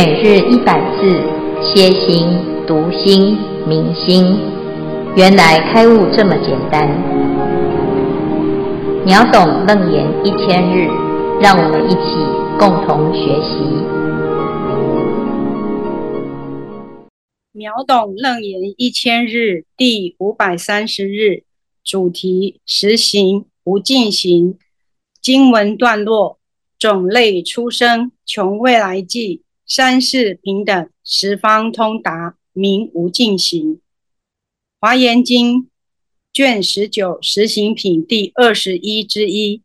每日一百字，歇心、读心、明心，原来开悟这么简单。秒懂楞严一千日，让我们一起共同学习。秒懂楞严一千日第五百三十日，主题：实行无尽行。经文段落：种类出生，穷未来际。三世平等，十方通达，名无尽行。华严经卷十九实行品第二十一之一。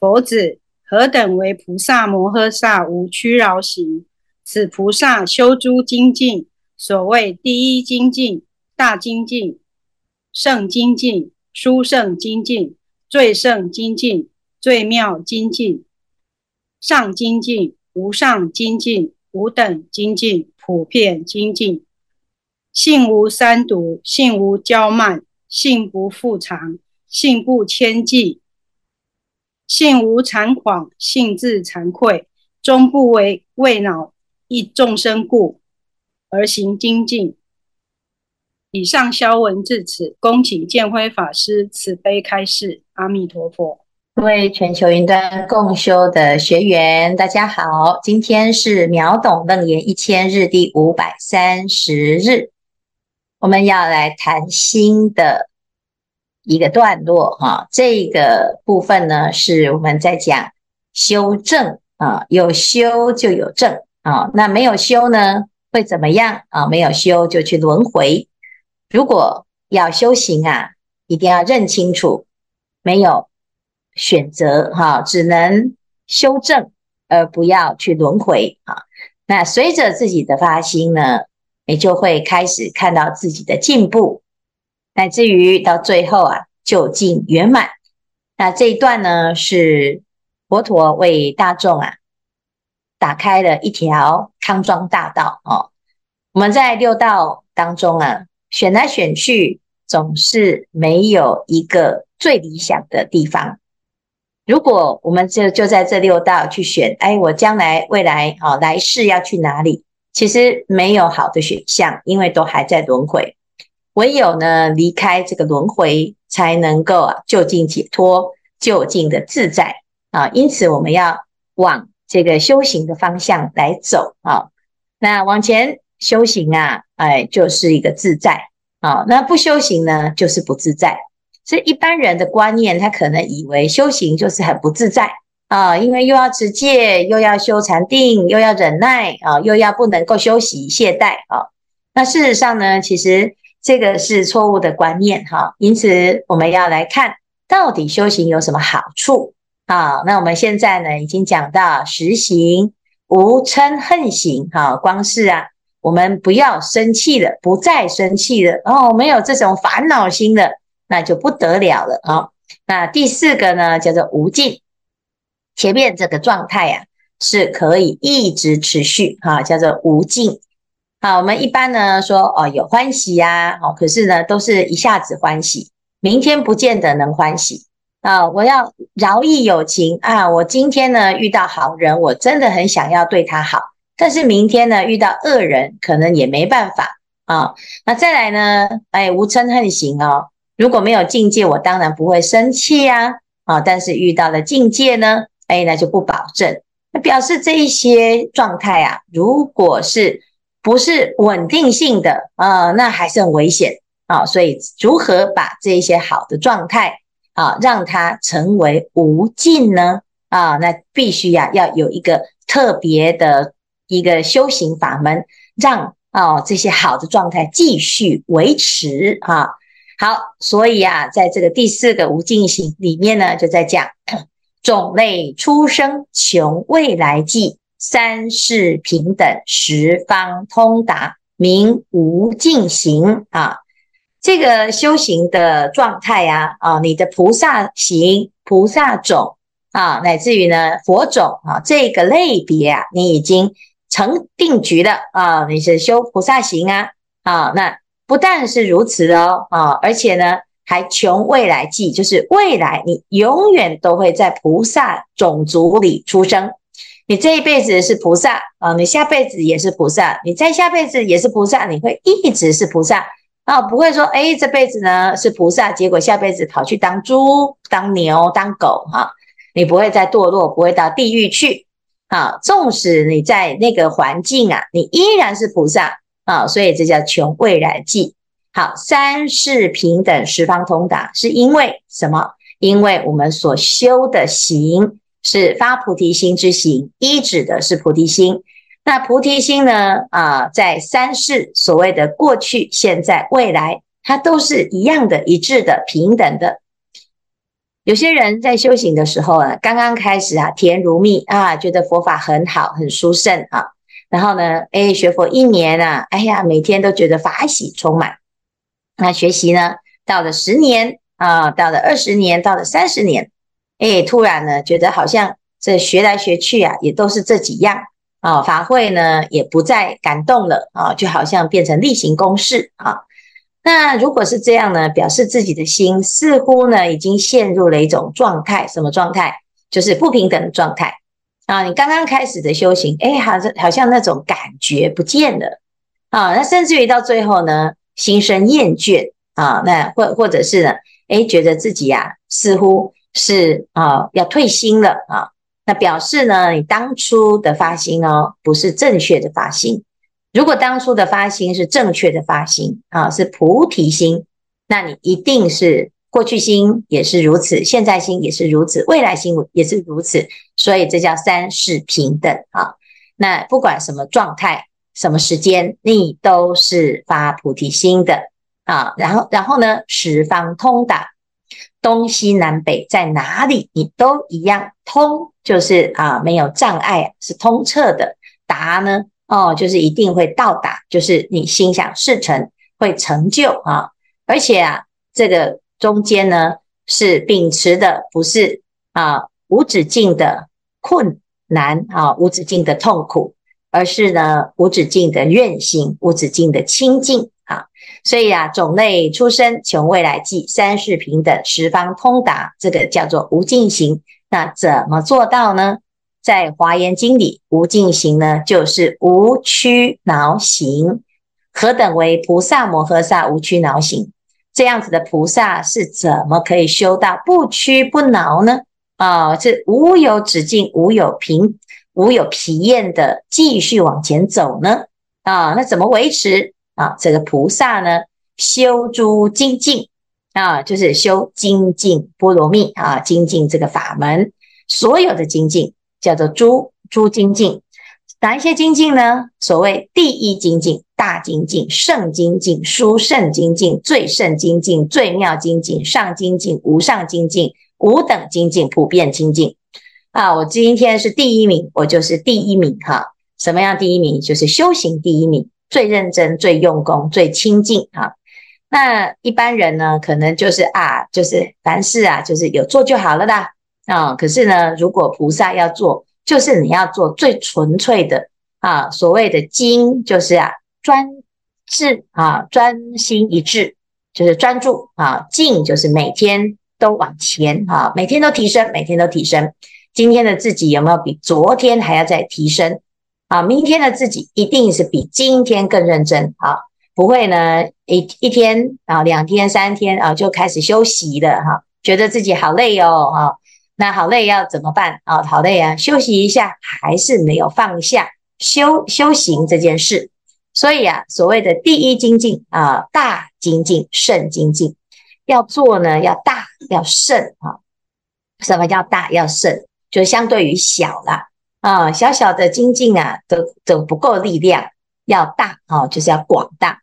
佛子，何等为菩萨摩诃萨无屈饶行？此菩萨修诸精进，所谓第一精进、大精进、胜精进、殊胜精进、最胜精进、最妙精进、上精进、无上精进。无等精进，普遍精进，性无三毒，性无骄慢，性不复藏，性不谦嫉，性无腼誑，性自惭愧，终不为为恼一众生故而行精进。以上消文至此，恭请建辉法师慈悲开示。阿弥陀佛。各位全球云端共修的学员，大家好，今天是秒懂楞严一千日第五百三十日，我们要来谈新的一个段落哈。这个部分呢，是我们在讲修正啊，有修就有正啊，那没有修呢，会怎么样啊？没有修就去轮回。如果要修行啊，一定要认清楚，没有。选择哈，只能修正，而不要去轮回啊。那随着自己的发心呢，你就会开始看到自己的进步，乃至于到最后啊，究竟圆满。那这一段呢，是佛陀为大众啊打开了一条康庄大道哦。我们在六道当中啊，选来选去，总是没有一个最理想的地方。如果我们就就在这六道去选，哎，我将来未来啊来世要去哪里？其实没有好的选项，因为都还在轮回。唯有呢离开这个轮回，才能够啊就近解脱，就近的自在啊。因此，我们要往这个修行的方向来走啊。那往前修行啊，哎，就是一个自在啊。那不修行呢，就是不自在。所以一般人的观念，他可能以为修行就是很不自在啊，因为又要持戒，又要修禅定，又要忍耐啊，又要不能够休息懈怠啊。那事实上呢，其实这个是错误的观念哈。因此，我们要来看到底修行有什么好处啊？那我们现在呢，已经讲到实行无嗔恨行哈，光是啊，我们不要生气了，不再生气了哦，没有这种烦恼心了。那就不得了了啊！那第四个呢，叫做无尽。前面这个状态呀，是可以一直持续哈，叫做无尽。好，我们一般呢说哦，有欢喜呀，哦，可是呢都是一下子欢喜，明天不见得能欢喜啊。我要饶益有情啊，我今天呢遇到好人，我真的很想要对他好，但是明天呢遇到恶人，可能也没办法啊。那再来呢，哎，无嗔恨行哦。如果没有境界，我当然不会生气呀，啊，但是遇到了境界呢，哎，那就不保证。那表示这一些状态啊，如果是不是稳定性的啊，那还是很危险啊。所以，如何把这一些好的状态啊，让它成为无尽呢？啊，那必须呀，要有一个特别的一个修行法门，让啊这些好的状态继续维持啊。好，所以啊，在这个第四个无尽行里面呢，就在讲 种类出生，穷未来际，三世平等，十方通达，名无尽行啊。这个修行的状态啊，啊，你的菩萨行、菩萨种啊，乃至于呢佛种啊，这个类别啊，你已经成定局了啊，你是修菩萨行啊，啊，那。不但是如此哦，啊，而且呢，还穷未来际，就是未来你永远都会在菩萨种族里出生，你这一辈子是菩萨啊，你下辈子也是菩萨，你再下辈子也是菩萨，你会一直是菩萨啊，不会说哎，这辈子呢是菩萨，结果下辈子跑去当猪、当牛、当狗哈，你不会再堕落，不会到地狱去啊。纵使你在那个环境啊，你依然是菩萨啊，所以这叫穷未来际。好，三世平等，十方通达，是因为什么？因为我们所修的行是发菩提心之行，一指的是菩提心。那菩提心呢？啊，在三世所谓的过去、现在、未来，它都是一样的、一致的、平等的。有些人在修行的时候啊，刚刚开始啊，甜如蜜啊，觉得佛法很好、很殊胜啊。然后呢，哎，学佛一年啊，哎呀，每天都觉得法喜充满。那学习呢，到了十年啊，到了二十年，到了三十年，哎，突然呢，觉得好像这学来学去啊，也都是这几样啊，法会呢也不再感动了啊，就好像变成例行公事啊。那如果是这样呢，表示自己的心似乎呢已经陷入了一种状态，什么状态？就是不平等的状态啊。你刚刚开始的修行，哎，好像好像那种感觉不见了啊。那甚至于到最后呢，心生厌倦啊，那或或者是呢，诶，觉得自己呀、啊，似乎是啊要退心了啊，那表示呢，你当初的发心哦，不是正确的发心。如果当初的发心是正确的发心啊，是菩提心，那你一定是过去心也是如此，现在心也是如此，未来心也是如此，所以这叫三世平等啊。那不管什么状态。什么时间你都是发菩提心的啊，然后然后呢，十方通达，东西南北在哪里你都一样，通就是啊没有障碍，是通彻的，达呢哦就是一定会到达，就是你心想事成会成就啊，而且啊这个中间呢是秉持的不是啊无止境的困难啊无止境的痛苦。而是呢，无止境的愿行，无止境的清净啊！所以啊，种类出生，穷未来际，三世平等，十方通达，这个叫做无尽行。那怎么做到呢？在华严经里，无尽行呢，就是无屈挠行。何等为菩萨摩诃萨无屈挠行？这样子的菩萨是怎么可以修到不屈不挠呢？啊，是无有止境，无有平。无有疲厌的继续往前走呢？啊，那怎么维持啊？这个菩萨呢，修诸精进啊，就是修精进波罗蜜啊，精进这个法门，所有的精进叫做诸诸精进。哪一些精进呢？所谓第一精进、大精进、胜精进、殊胜精进、最胜精进、最妙精进、上精进、无上精进、无等精进、普遍精进。啊，我今天是第一名，我就是第一名哈。什么样第一名？就是修行第一名，最认真、最用功、最清净哈。那一般人呢，可能就是啊，就是凡事啊，就是有做就好了啦。啊，可是呢，如果菩萨要做，就是你要做最纯粹的啊。所谓的精，就是啊，专志啊，专心一致，就是专注啊。静就是每天都往前啊，每天都提升，每天都提升。今天的自己有没有比昨天还要再提升啊？明天的自己一定是比今天更认真啊！不会呢，一一天啊，两天、三天啊，就开始休息了哈，觉得自己好累哦啊，那好累要怎么办啊？好累啊，休息一下还是没有放下修修行这件事。所以啊，所谓的第一精进啊，大精进、胜精进，要做呢，要大要胜啊。什么叫大要胜？就相对于小了啊，小小的精进啊，都都不够力量，要大啊，就是要广大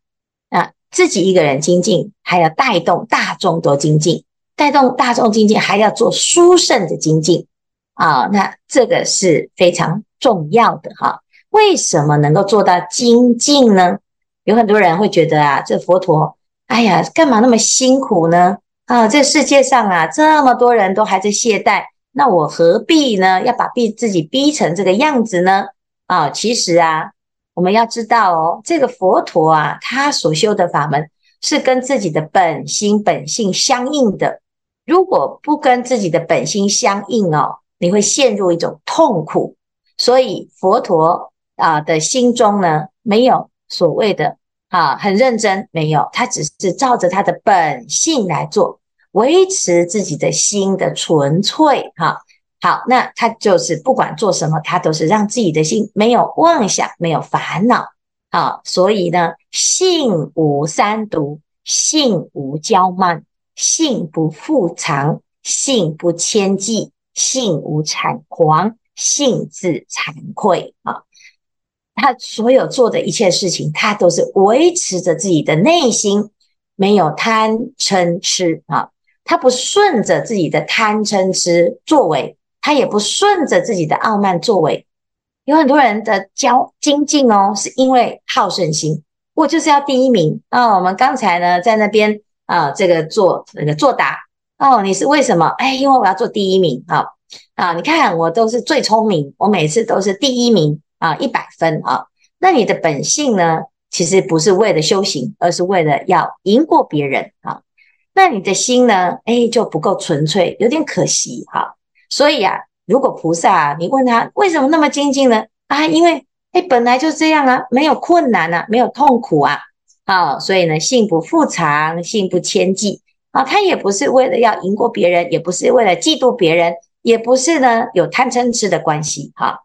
啊。自己一个人精进，还要带动大众多精进，带动大众精进，还要做殊胜的精进啊。那这个是非常重要的哈。为什么能够做到精进呢？有很多人会觉得啊，这佛陀，哎呀，干嘛那么辛苦呢？啊，这世界上啊，这么多人都还在懈怠。那我何必呢？要把逼自己逼成这个样子呢？啊，其实啊，我们要知道哦，这个佛陀啊，他所修的法门是跟自己的本心本性相应的。如果不跟自己的本心相应哦，你会陷入一种痛苦。所以佛陀啊的心中呢，没有所谓的啊很认真，没有，他只是照着他的本性来做，维持自己的心的纯粹哈。好，那他就是不管做什么，他都是让自己的心没有妄想，没有烦恼。啊，所以呢，性无三毒，性无骄慢，性不复藏，性不迁计，性无谄誑，性自惭愧啊。他所有做的一切事情，他都是维持着自己的内心没有贪嗔痴啊，他不顺着自己的贪嗔痴作为。他也不顺着自己的傲慢作为，有很多人的骄精进哦，是因为好胜心，我就是要第一名哦。我们刚才呢在那边啊、这个做那个作答哦，你是为什么？哎，因为我要做第一名啊啊！你看我都是最聪明，我每次都是第一名啊，一百分啊。那你的本性呢，其实不是为了修行，而是为了要赢过别人啊。那你的心呢，哎，就不够纯粹，有点可惜哈。啊所以啊，如果菩萨啊，你问他为什么那么精进呢？啊，因为哎，本来就这样啊，没有困难啊，没有痛苦啊，啊，所以呢，性不复藏，性不迁计啊，他也不是为了要赢过别人，也不是为了嫉妒别人，也不是呢有贪嗔痴的关系哈，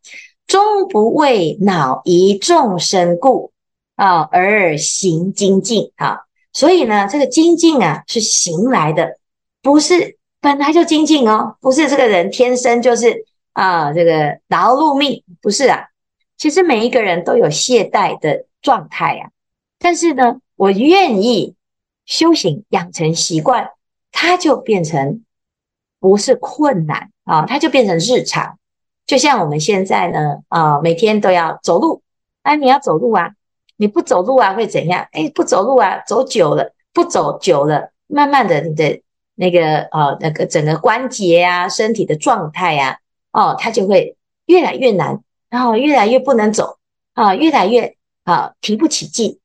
终不为恼疑众生故啊而行精进啊，所以呢，这个精进啊是行来的，不是。本来就精进哦，不是这个人天生就是啊，这个劳碌命不是啊。其实每一个人都有懈怠的状态呀，但是呢，我愿意修行养成习惯，它就变成不是困难啊，它就变成日常。就像我们现在呢啊，每天都要走路，哎，你要走路啊，你不走路啊会怎样？哎，不走路啊，走久了，不走久了，慢慢的你的。那个呃，那个整个关节啊，身体的状态呀，哦，它就会越来越难，然后越来越不能走啊，越来越啊提不起劲。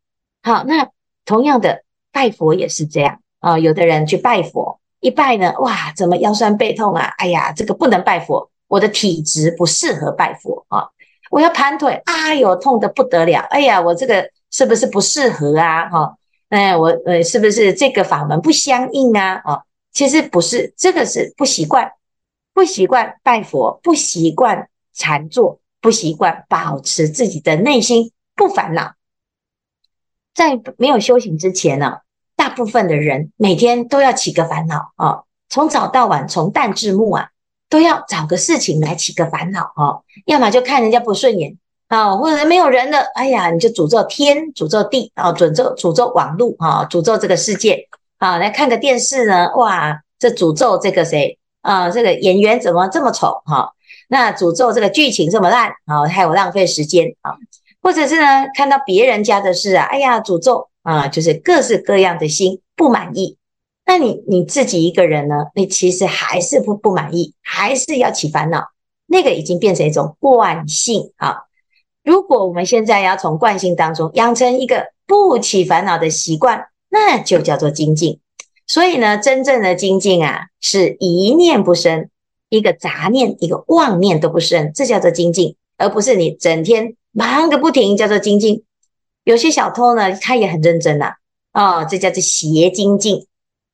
好，那同样的拜佛也是这样啊，有的人去拜佛，一拜呢，哇，怎么腰酸背痛啊？哎呀，这个不能拜佛，我的体质不适合拜佛啊。我要盘腿，哎呦，痛得不得了。哎呀，我这个是不是不适合啊？哈，哎，我呃，是不是这个法门不相应啊？哦。其实不是，这个是不习惯，不习惯拜佛，不习惯禅坐，不习惯保持自己的内心不烦恼。在没有修行之前呢，大部分的人每天都要起个烦恼啊，从早到晚，从旦至暮啊，都要找个事情来起个烦恼啊，要么就看人家不顺眼啊，或者没有人了，哎呀，你就诅咒天，诅咒地啊，诅咒诅咒网络啊，诅咒这个世界。啊，来看个电视呢，哇，这诅咒这个谁啊、这个演员怎么这么丑？哈、那诅咒这个剧情这么烂，啊，害我浪费时间啊、或者是呢，看到别人家的事啊，哎呀，诅咒啊，就是各式各样的心不满意。那你你自己一个人呢？你其实还是不不满意，还是要起烦恼，那个已经变成一种惯性啊。如果我们现在要从惯性当中养成一个不起烦恼的习惯。那就叫做精进，所以呢，真正的精进啊，是一念不生，一个杂念、一个妄念都不生，这叫做精进，而不是你整天忙个不停，叫做精进。有些小偷呢，他也很认真呐、啊，哦，这叫做邪精进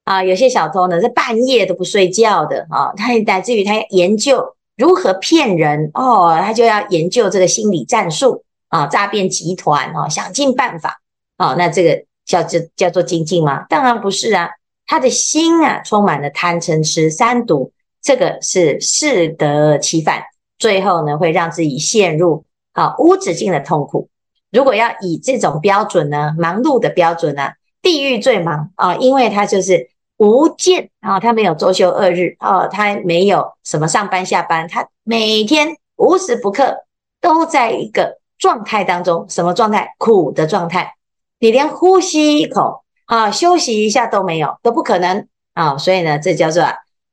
啊。有些小偷呢，在半夜都不睡觉的啊、哦，他乃至于他研究如何骗人哦，他就要研究这个心理战术啊，诈骗集团啊、哦，想尽办法啊、哦，那这个。叫叫叫做精进吗？当然不是啊，他的心啊充满了贪嗔痴三毒，这个是适得其反，最后呢会让自己陷入啊无止境的痛苦。如果要以这种标准呢，忙碌的标准呢，地狱最忙啊，因为他就是无间啊，他没有周休二日啊，他没有什么上班下班，他每天无时不刻都在一个状态当中，什么状态？苦的状态。你连呼吸一口啊，休息一下都没有，都不可能啊！所以呢，这叫做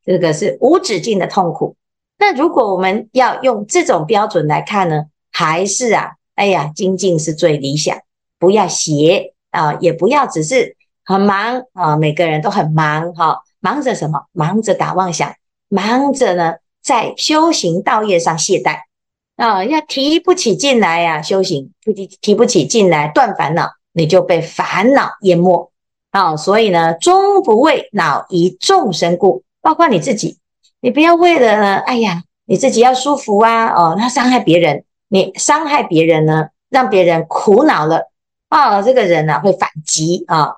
这个是无止境的痛苦。那如果我们要用这种标准来看呢，还是啊，哎呀，精进是最理想，不要邪啊，也不要只是很忙啊，每个人都很忙哈、忙着什么？忙着打妄想，忙着呢，在修行道业上懈怠。啊，要提不起劲来呀、啊，修行不提提不起劲来断烦恼，你就被烦恼淹没啊。所以呢，终不为恼疑众生故，包括你自己，你不要为了呢，哎呀，你自己要舒服啊，哦，那伤害别人，你伤害别人呢，让别人苦恼了啊，这个人呢会反击啊。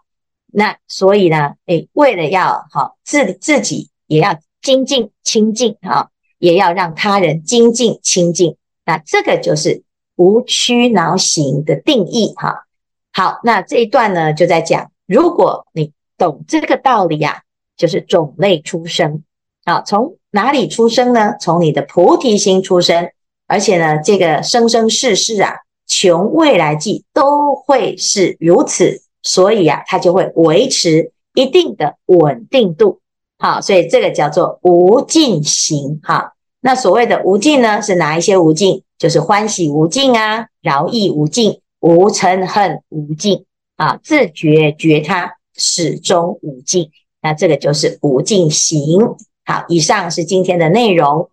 那所以呢，哎，为了要好自自己也要精进清净啊，也要让他人精进清净。那这个就是无屈挠行的定义哈。好，那这一段呢就在讲，如果你懂这个道理呀、啊，就是种类出生啊。从哪里出生呢？从你的菩提心出生，而且呢，这个生生世世啊，穷未来际都会是如此，所以啊，它就会维持一定的稳定度。好，所以这个叫做无尽行哈。那所谓的无尽呢，是哪一些无尽？就是欢喜无尽啊，饶益无尽，无嗔恨无尽啊，自觉觉他始终无尽。那这个就是无尽行。好，以上是今天的内容。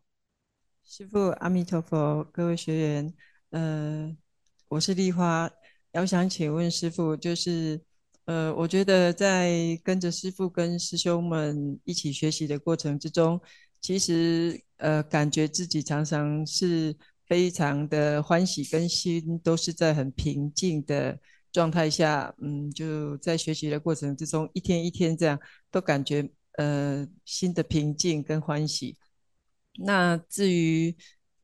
师父阿弥陀佛，各位学员，呃，我是丽花，我想请问师父，就是呃，我觉得在跟着师父跟师兄们一起学习的过程之中，其实。呃，感觉自己常常是非常的欢喜，跟心都是在很平静的状态下，嗯，就在学习的过程之中，一天一天这样，都感觉呃新的平静跟欢喜。那至于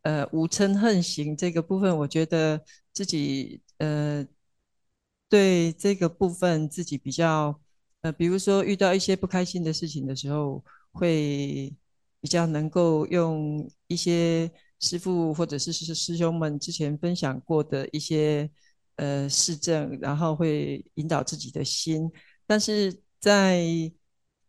呃无嗔恨行这个部分，我觉得自己呃对这个部分自己比较呃，比如说遇到一些不开心的事情的时候，会。比较能够用一些师傅或者是师师兄们之前分享过的一些呃事证，然后会引导自己的心。但是在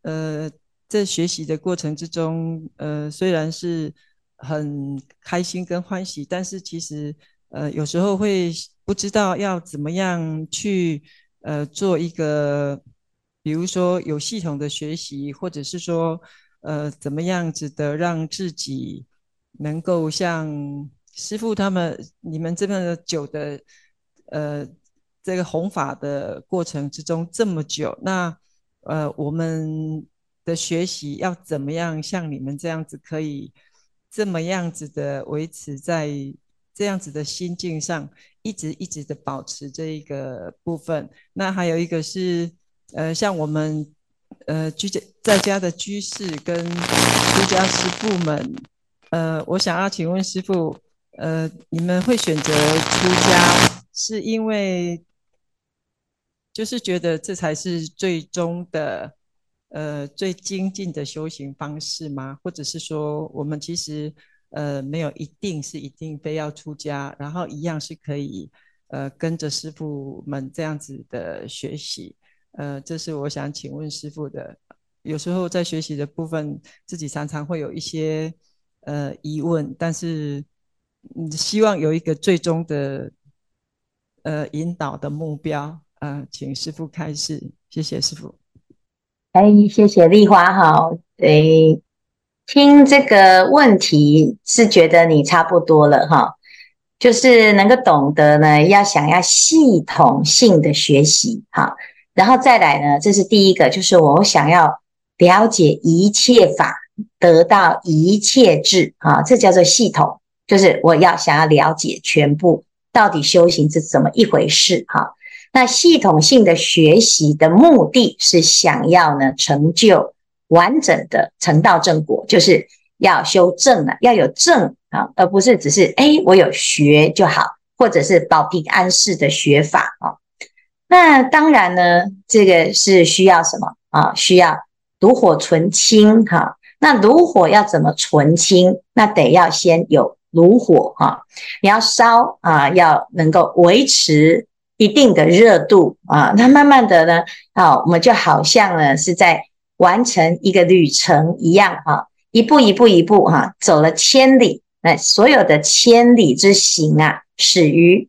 呃在学习的过程之中，呃虽然是很开心跟欢喜，但是其实呃有时候会不知道要怎么样去呃做一个，比如说有系统的学习，或者是说。呃，怎么样子的让自己能够像师傅他们、你们这边的久的，呃，这个弘法的过程之中这么久，那呃，我们的学习要怎么样像你们这样子，可以这么样子的维持在这样子的心境上，一直一直的保持这一个部分。那还有一个是，呃，像我们。呃，居家在家的居士跟出家师父们，呃，我想要请问师父，呃，你们会选择出家，是因为就是觉得这才是最终的，呃，最精进的修行方式吗？或者是说，我们其实呃没有一定是一定非要出家，然后一样是可以呃跟着师傅们这样子的学习？呃，这是我想请问师傅的。有时候在学习的部分，自己常常会有一些呃疑问，但是嗯，希望有一个最终的呃引导的目标。呃，请师傅开示，谢谢师傅。哎，谢谢丽华哈。哎，听这个问题是觉得你差不多了哈，就是能够懂得呢，要想要系统性的学习哈。然后再来呢，这是第一个，就是我想要了解一切法，得到一切智啊，这叫做系统，就是我要想要了解全部到底修行是怎么一回事哈。那系统性的学习的目的是想要呢成就完整的成道正果，就是要修正了，要有正啊，而不是只是诶我有学就好，或者是保平安式的学法啊。那当然呢，这个是需要什么啊？需要炉火纯青哈。那炉火要怎么纯青？那得要先有炉火哈。你要烧啊，要能够维持一定的热度啊。那慢慢的呢，啊，我们就好像呢是在完成一个旅程一样啊，一步一步一步哈，走了千里。那所有的千里之行啊，始于。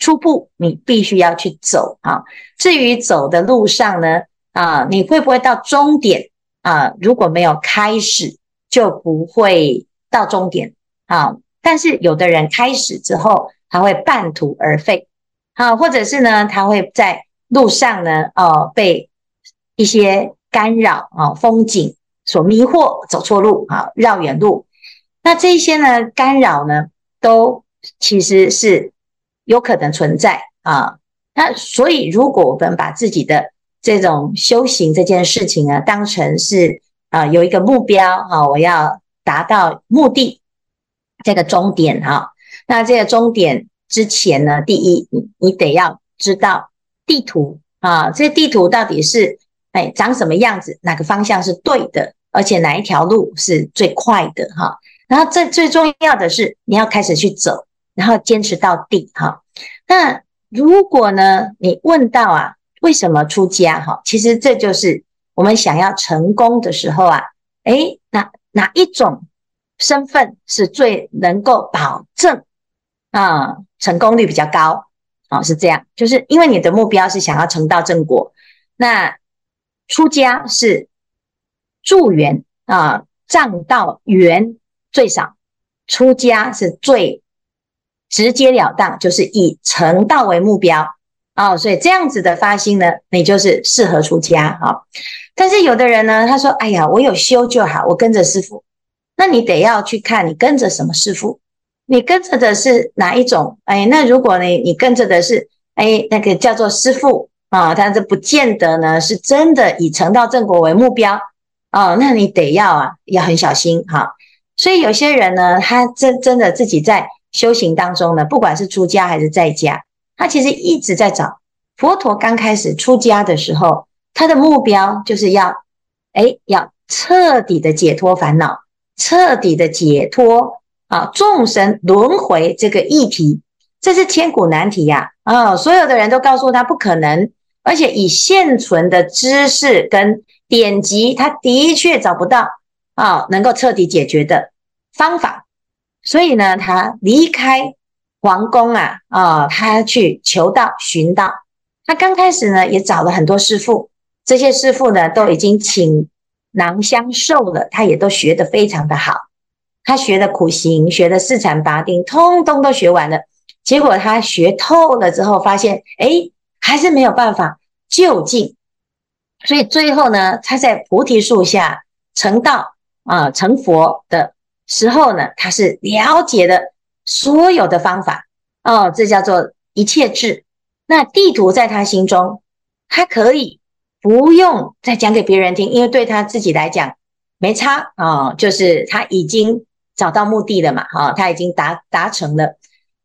初步你必须要去走啊，至于走的路上呢，啊，你会不会到终点啊？如果没有开始，就不会到终点啊。但是有的人开始之后，他会半途而废，啊，或者是呢，他会在路上呢，哦，被一些干扰啊，风景所迷惑，走错路啊，绕远路。那这些呢，干扰呢，都其实是有可能存在啊。那所以，如果我们把自己的这种修行这件事情呢，当成是啊，有一个目标啊，我要达到目的这个终点哈。那这个终点之前呢，第一，你你得要知道地图啊，这地图到底是哎长什么样子，哪个方向是对的，而且哪一条路是最快的哈。然后这最重要的是，你要开始去走，然后坚持到底哈。那如果呢，你问到啊，为什么出家哈？其实这就是我们想要成功的时候啊，诶，哪哪一种身份是最能够保证啊成功率比较高？啊，是这样，就是因为你的目标是想要成道正果，那出家是助缘啊，障道缘。最少出家是最直截了当，就是以成道为目标、哦，所以这样子的发心呢，你就是适合出家啊、哦。但是有的人呢，他说：“哎呀，我有修就好，我跟着师傅。”那你得要去看你跟着什么师傅，你跟着的是哪一种？哎，那如果你你跟着的是哎那个叫做师父啊，但是不见得呢是真的以成道正果为目标啊、那你得要啊要很小心哈。所以有些人呢，他真真的自己在修行当中呢，不管是出家还是在家，他其实一直在找。佛陀刚开始出家的时候，他的目标就是要，哎，要彻底的解脱烦恼，彻底的解脱啊众生轮回这个议题，这是千古难题呀！啊，所有的人都告诉他不可能，而且以现存的知识跟典籍，他的确找不到。啊、能够彻底解决的方法，所以呢，他离开皇宫啊，啊、他去求道寻道。他刚开始呢，也找了很多师傅，这些师傅呢，都已经倾囊相授了，他也都学得非常的好。他学的苦行，学的四禅八定，通通都学完了。结果他学透了之后，发现，诶，还是没有办法究竟。所以最后呢，他在菩提树下成道。啊，成佛的时候呢，他是了解的所有的方法哦，这叫做一切智。那地图在他心中，他可以不用再讲给别人听，因为对他自己来讲没差啊、哦，就是他已经找到目的了嘛，哈、哦，他已经达达成了。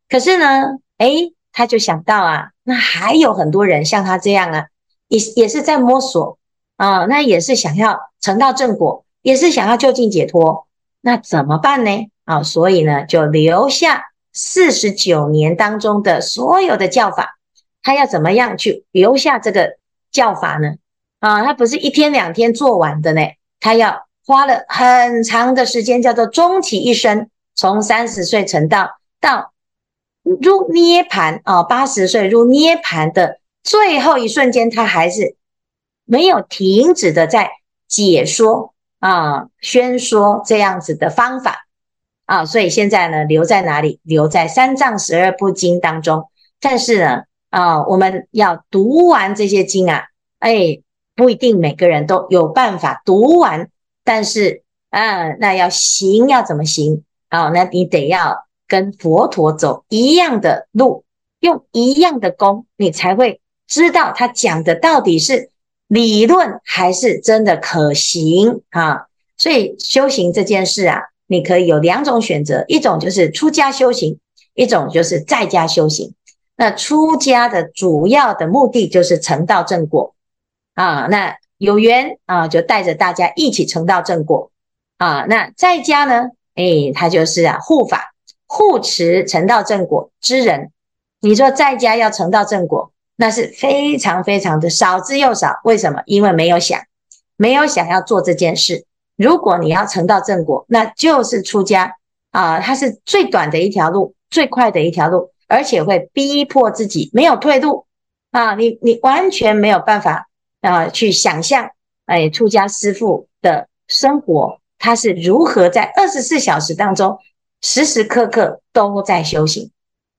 可是呢，诶，他就想到啊，那还有很多人像他这样啊，也也是在摸索啊、那也是想要成道正果。也是想要就近解脱，那怎么办呢？啊，所以呢，就留下四十九年当中的所有的教法，他要怎么样去留下这个教法呢？啊，他不是一天两天做完的呢，他要花了很长的时间，叫做终其一生，从三十岁成道到入涅槃啊，八十岁入涅槃的最后一瞬间，他还是没有停止的在解说。啊，宣说这样子的方法啊，所以现在呢，留在哪里？留在三藏十二部经当中。但是呢，啊，我们要读完这些经啊，哎，不一定每个人都有办法读完。但是，啊，那要行要怎么行？啊，那你得要跟佛陀走一样的路，用一样的功，你才会知道他讲的到底是。理论还是真的可行啊？所以修行这件事啊，你可以有两种选择，一种就是出家修行，一种就是在家修行。那出家的主要的目的就是成道正果啊。那有缘啊，就带着大家一起成道正果啊。那在家呢，诶，他就是啊护法护持成道正果之人。你说在家要成道正果？那是非常非常的少之又少，为什么？因为没有想，没有想要做这件事。如果你要成道正果，那就是出家啊，它是最短的一条路，最快的一条路，而且会逼迫自己没有退路啊，你你完全没有办法啊去想象，哎，出家师父的生活他是如何在二十四小时当中时时刻刻都在修行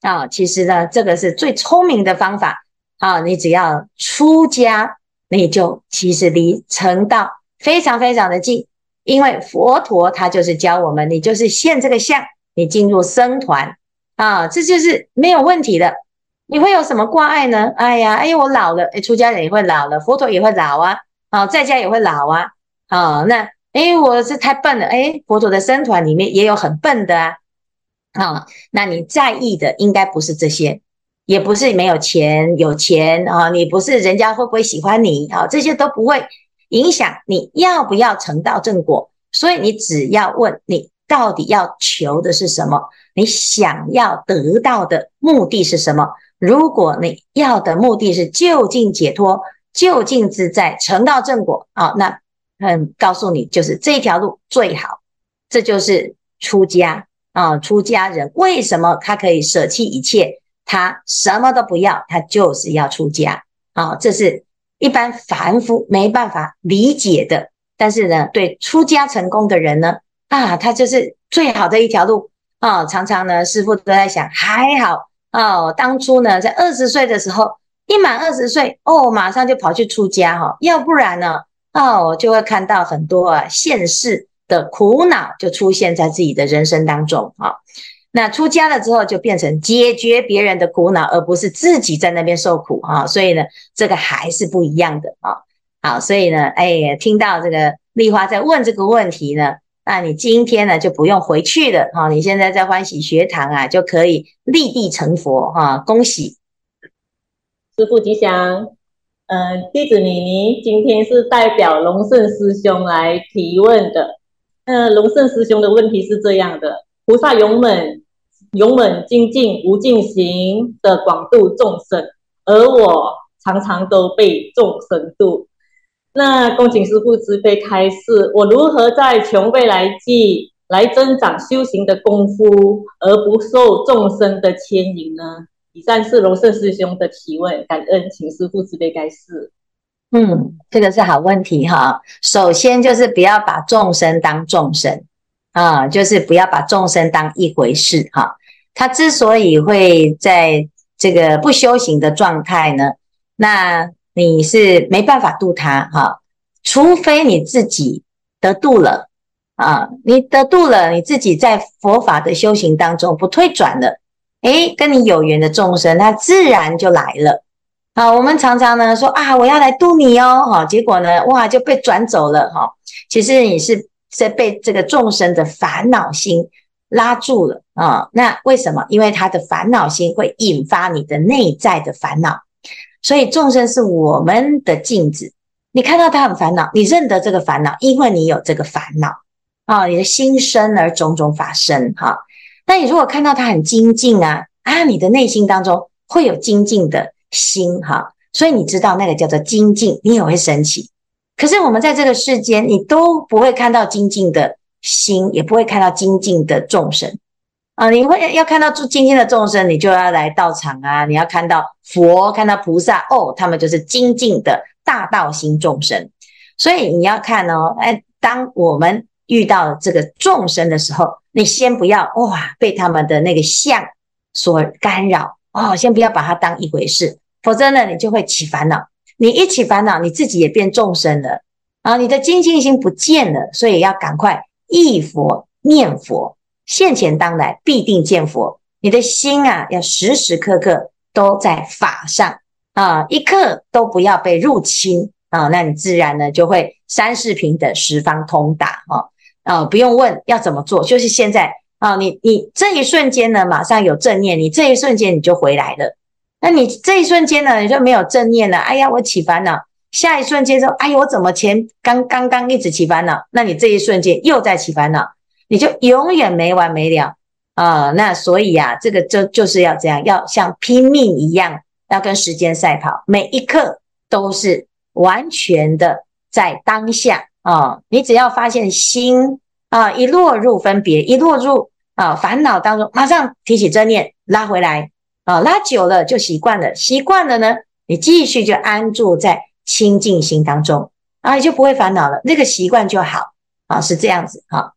啊。其实呢，这个是最聪明的方法啊。你只要出家，你就其实离成道非常非常的近，因为佛陀他就是教我们，你就是现这个相，你进入僧团啊，这就是没有问题的。你会有什么挂碍呢？哎呀，哎呀，我老了，哎，出家人也会老了，佛陀也会老啊，啊，在家也会老啊，啊，那。哎，我是太笨了。哎，佛陀的僧团里面也有很笨的啊。啊，那你在意的应该不是这些，也不是没有钱，有钱啊，你不是人家会不会喜欢你啊？这些都不会影响你要不要成道正果。所以你只要问你到底要求的是什么，你想要得到的目的是什么？如果你要的目的是就近解脱、就近自在、成道正果啊，那。嗯，告诉你，就是这条路最好，这就是出家啊！出家人为什么他可以舍弃一切？他什么都不要，他就是要出家啊！这是一般凡夫没办法理解的。但是呢，对出家成功的人呢，啊，他就是最好的一条路啊！常常呢，师傅都在想，还好哦，当初呢，在二十岁的时候，一满二十岁哦，马上就跑去出家哈，要不然呢？哦，就会看到很多啊现世的苦恼就出现在自己的人生当中啊。那出家了之后，就变成解决别人的苦恼，而不是自己在那边受苦啊。所以呢，这个还是不一样的啊。好，所以呢，哎，听到这个丽花在问这个问题呢，那你今天呢就不用回去了哈。你现在在欢喜学堂啊，就可以立地成佛哈。恭喜师父吉祥。嗯，弟子妮妮今天是代表龙胜师兄来提问的。呃，龙胜师兄的问题是这样的：菩萨勇猛、勇猛精进、无尽行的广度众生，而我常常都被众生度。那恭请师父慈悲开示，我如何在穷未来际来增长修行的功夫，而不受众生的牵引呢？以上是龙胜师兄的提问，感恩，请师父慈悲开示。嗯，这个是好问题哈。首先就是不要把众生当众生啊，就是不要把众生当一回事哈。他之所以会在这个不修行的状态呢，那你是没办法度他哈，除非你自己得度了啊，你得度了，你自己在佛法的修行当中不退转了。诶，跟你有缘的众生，他自然就来了。好，我们常常呢说啊，我要来度你哦，哈，结果呢，哇，就被转走了，哈。其实你是在被这个众生的烦恼心拉住了啊。那为什么？因为他的烦恼心会引发你的内在的烦恼。所以众生是我们的镜子，你看到他很烦恼，你认得这个烦恼，因为你有这个烦恼啊，你的心生而种种法生，哈。那你如果看到他很精进啊啊，你的内心当中会有精进的心哈，所以你知道那个叫做精进，你也会升起。可是我们在这个世间，你都不会看到精进的心，也不会看到精进的众生啊。你会要看到众今天的众生，你就要来道场啊，你要看到佛，看到菩萨哦，他们就是精进的大道心众生。所以你要看哦，哎，当我们遇到这个众生的时候。你先不要哇，被他们的那个相所干扰哦，先不要把它当一回事，否则呢，你就会起烦恼。你一起烦恼，你自己也变众生了啊，你的精进心不见了，所以要赶快忆佛念佛，现前当来必定见佛。你的心啊，要时时刻刻都在法上啊，一刻都不要被入侵啊，那你自然呢就会三世平等，十方通达啊。啊、不用问要怎么做，就是现在啊、你你这一瞬间呢，马上有正念，你这一瞬间你就回来了。那你这一瞬间呢，你就没有正念了。哎呀，我起烦恼。下一瞬间说，哎呦，我怎么前刚刚刚一直起烦恼？那你这一瞬间又在起烦恼，你就永远没完没了啊、那所以啊，这个就就是要这样，要像拼命一样，要跟时间赛跑，每一刻都是完全的在当下。啊、你只要发现心啊一落入分别，一落入啊烦恼当中，马上提起正念，拉回来啊，拉久了就习惯了，习惯了呢，你继续就安住在清净心当中啊，你就不会烦恼了，那个习惯就好啊，是这样子啊。